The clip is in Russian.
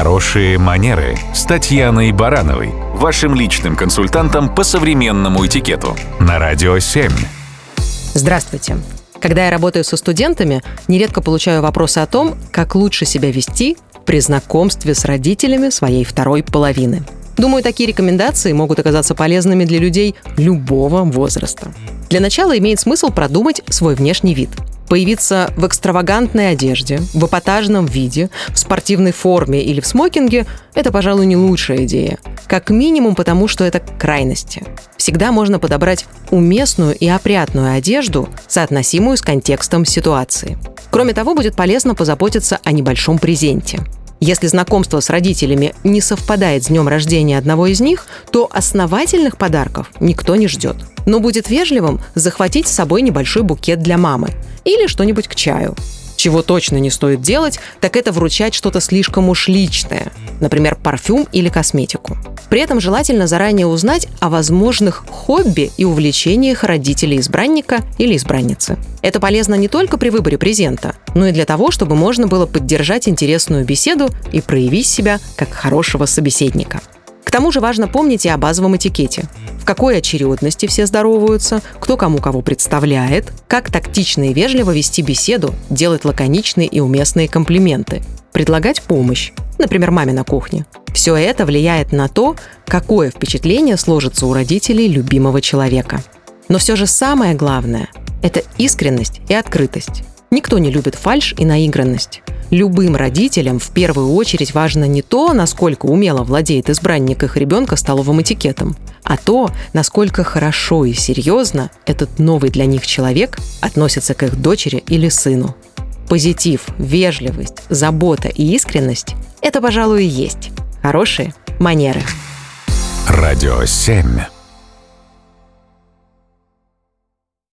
Хорошие манеры с Татьяной Барановой, вашим личным консультантом по современному этикету на Радио 7. Здравствуйте. Когда я работаю со студентами, нередко получаю вопросы о том, как лучше себя вести при знакомстве с родителями своей второй половины. Думаю, такие рекомендации могут оказаться полезными для людей любого возраста. Для начала имеет смысл продумать свой внешний вид – Появиться в экстравагантной одежде, в эпатажном виде, в спортивной форме или в смокинге – это, пожалуй, не лучшая идея. Как минимум потому, что это крайности. Всегда можно подобрать уместную и опрятную одежду, соотносимую с контекстом ситуации. Кроме того, будет полезно позаботиться о небольшом презенте – если знакомство с родителями не совпадает с днем рождения одного из них, то основательных подарков никто не ждет. Но будет вежливым захватить с собой небольшой букет для мамы или что-нибудь к чаю. Чего точно не стоит делать, так это вручать что-то слишком уж личное, например, парфюм или косметику. При этом желательно заранее узнать о возможных хобби и увлечениях родителей избранника или избранницы. Это полезно не только при выборе презента, но и для того, чтобы можно было поддержать интересную беседу и проявить себя как хорошего собеседника. К тому же важно помнить и о базовом этикете. Какой очередности все здороваются, кто кому кого представляет, как тактично и вежливо вести беседу, делать лаконичные и уместные комплименты, предлагать помощь, например, маме на кухне. Все это влияет на то, какое впечатление сложится у родителей любимого человека. Но все же самое главное – это искренность и открытость. Никто не любит фальш и наигранность. Любым родителям в первую очередь важно не то, насколько умело владеет избранник их ребенка столовым этикетом, а то, насколько хорошо и серьезно этот новый для них человек относится к их дочери или сыну. Позитив, вежливость, забота и искренность – это, пожалуй, и есть хорошие манеры. Радио 7.